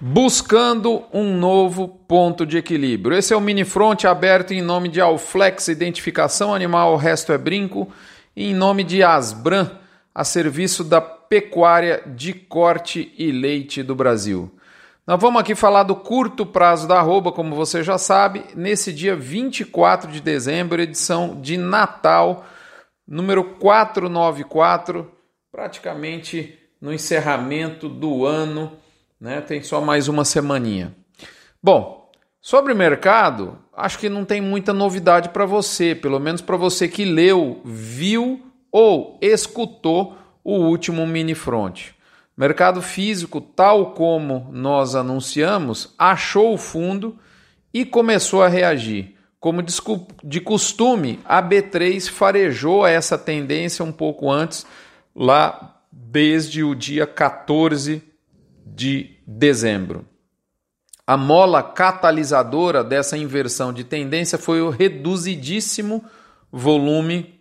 Buscando um novo ponto de equilíbrio. Esse é o mini front aberto em nome de Alflex Identificação Animal, o resto é brinco, em nome de Asbran, a serviço da pecuária de corte e leite do Brasil. Nós vamos aqui falar do curto prazo da arroba, como você já sabe, nesse dia 24 de dezembro, edição de Natal, número 494, praticamente no encerramento do ano né? Tem só mais uma semaninha. Bom, sobre mercado, acho que não tem muita novidade para você, pelo menos para você que leu, viu ou escutou o último mini front. Mercado físico, tal como nós anunciamos, achou o fundo e começou a reagir. Como de costume, a B3 farejou essa tendência um pouco antes, lá desde o dia 14 de dezembro. A mola catalisadora dessa inversão de tendência foi o reduzidíssimo volume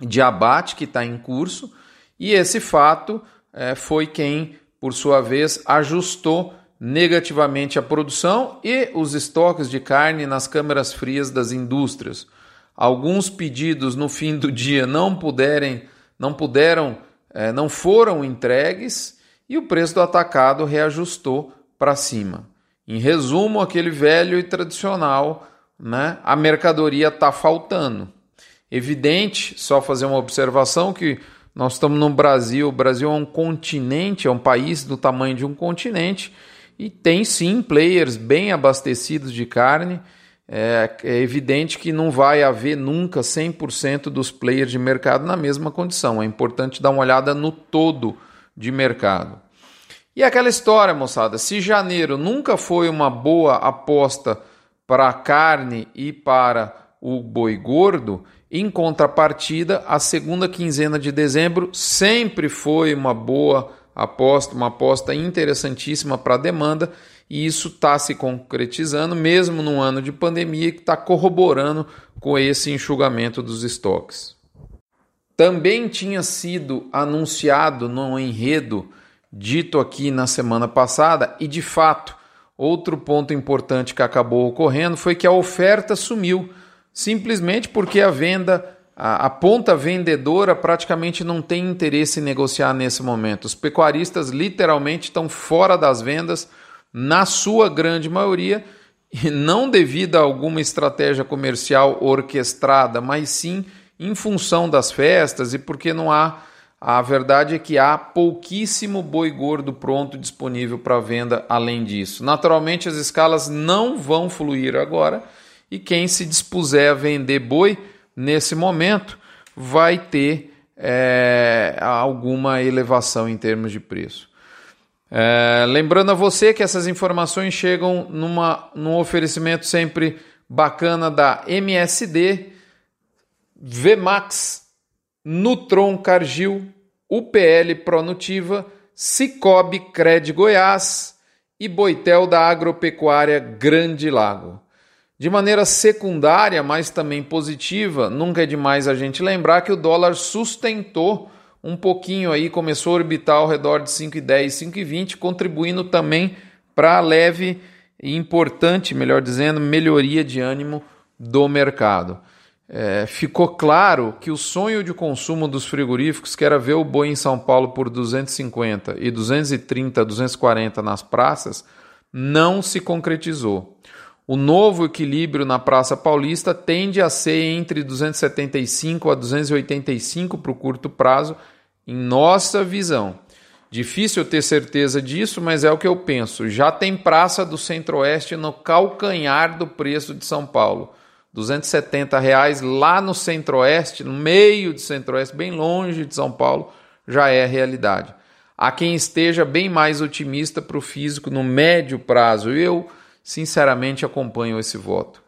de abate que está em curso, e esse fato é, foi quem, por sua vez, ajustou negativamente a produção e os estoques de carne nas câmeras frias das indústrias. Alguns pedidos no fim do dia não puderem, não puderam, é, não foram entregues e o preço do atacado reajustou para cima. Em resumo, aquele velho e tradicional, né? A mercadoria está faltando. Evidente, só fazer uma observação que nós estamos no Brasil, o Brasil é um continente, é um país do tamanho de um continente e tem sim players bem abastecidos de carne. É, é evidente que não vai haver nunca 100% dos players de mercado na mesma condição. É importante dar uma olhada no todo de mercado. E aquela história, moçada, se janeiro nunca foi uma boa aposta para a carne e para o boi gordo, em contrapartida, a segunda quinzena de dezembro sempre foi uma boa aposta, uma aposta interessantíssima para a demanda, e isso está se concretizando, mesmo num ano de pandemia, que está corroborando com esse enxugamento dos estoques. Também tinha sido anunciado no enredo dito aqui na semana passada, e de fato, outro ponto importante que acabou ocorrendo foi que a oferta sumiu, simplesmente porque a venda, a, a ponta vendedora praticamente não tem interesse em negociar nesse momento. Os pecuaristas literalmente estão fora das vendas, na sua grande maioria, e não devido a alguma estratégia comercial orquestrada, mas sim em função das festas e porque não há. A verdade é que há pouquíssimo boi gordo pronto disponível para venda além disso. Naturalmente, as escalas não vão fluir agora e quem se dispuser a vender boi nesse momento vai ter é, alguma elevação em termos de preço. É, lembrando a você que essas informações chegam numa, num oferecimento sempre bacana da MSD Vmax, Nutron Cargill, UPL Pronutiva, Cicobi Cred Goiás e Boitel da Agropecuária Grande Lago. De maneira secundária, mas também positiva, nunca é demais a gente lembrar que o dólar sustentou um pouquinho aí, começou a orbitar ao redor de 5,10, 5,20, contribuindo também para a leve e importante, melhor dizendo, melhoria de ânimo do mercado é, ficou claro que o sonho de consumo dos frigoríficos, que era ver o boi em São Paulo por 250 e 230, 240 nas praças, não se concretizou. O novo equilíbrio na Praça Paulista tende a ser entre 275 a 285 para o curto prazo, em nossa visão. Difícil ter certeza disso, mas é o que eu penso. Já tem praça do Centro-Oeste no calcanhar do preço de São Paulo. 270 reais lá no centro-oeste, no meio de centro-oeste, bem longe de São Paulo, já é realidade. Há quem esteja bem mais otimista para o físico no médio prazo. Eu, sinceramente, acompanho esse voto.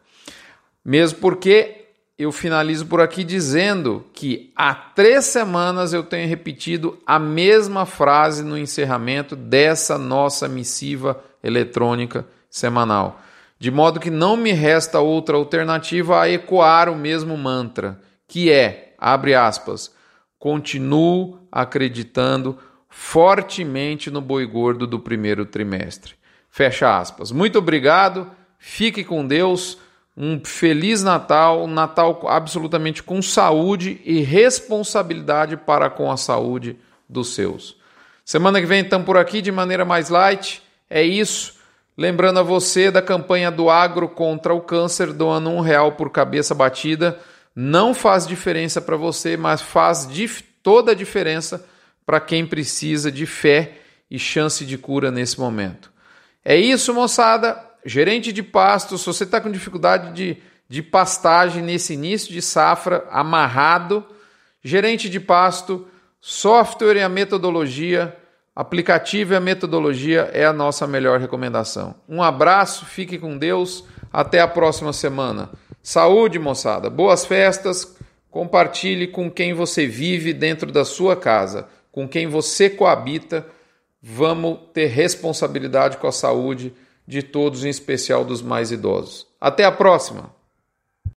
Mesmo porque eu finalizo por aqui dizendo que há três semanas eu tenho repetido a mesma frase no encerramento dessa nossa missiva eletrônica semanal de modo que não me resta outra alternativa a ecoar o mesmo mantra, que é, abre aspas, continuo acreditando fortemente no boi gordo do primeiro trimestre. Fecha aspas. Muito obrigado, fique com Deus, um feliz Natal, um Natal absolutamente com saúde e responsabilidade para com a saúde dos seus. Semana que vem estamos por aqui de maneira mais light. É isso. Lembrando a você da campanha do Agro contra o Câncer, doando um real por cabeça batida. Não faz diferença para você, mas faz toda a diferença para quem precisa de fé e chance de cura nesse momento. É isso, moçada. Gerente de pasto, se você está com dificuldade de, de pastagem nesse início de safra, amarrado, gerente de pasto, software e a metodologia, aplicativo e a metodologia é a nossa melhor recomendação. Um abraço, fique com Deus, até a próxima semana. Saúde, moçada, boas festas, compartilhe com quem você vive dentro da sua casa, com quem você coabita vamos ter responsabilidade com a saúde de todos, em especial dos mais idosos. Até a próxima!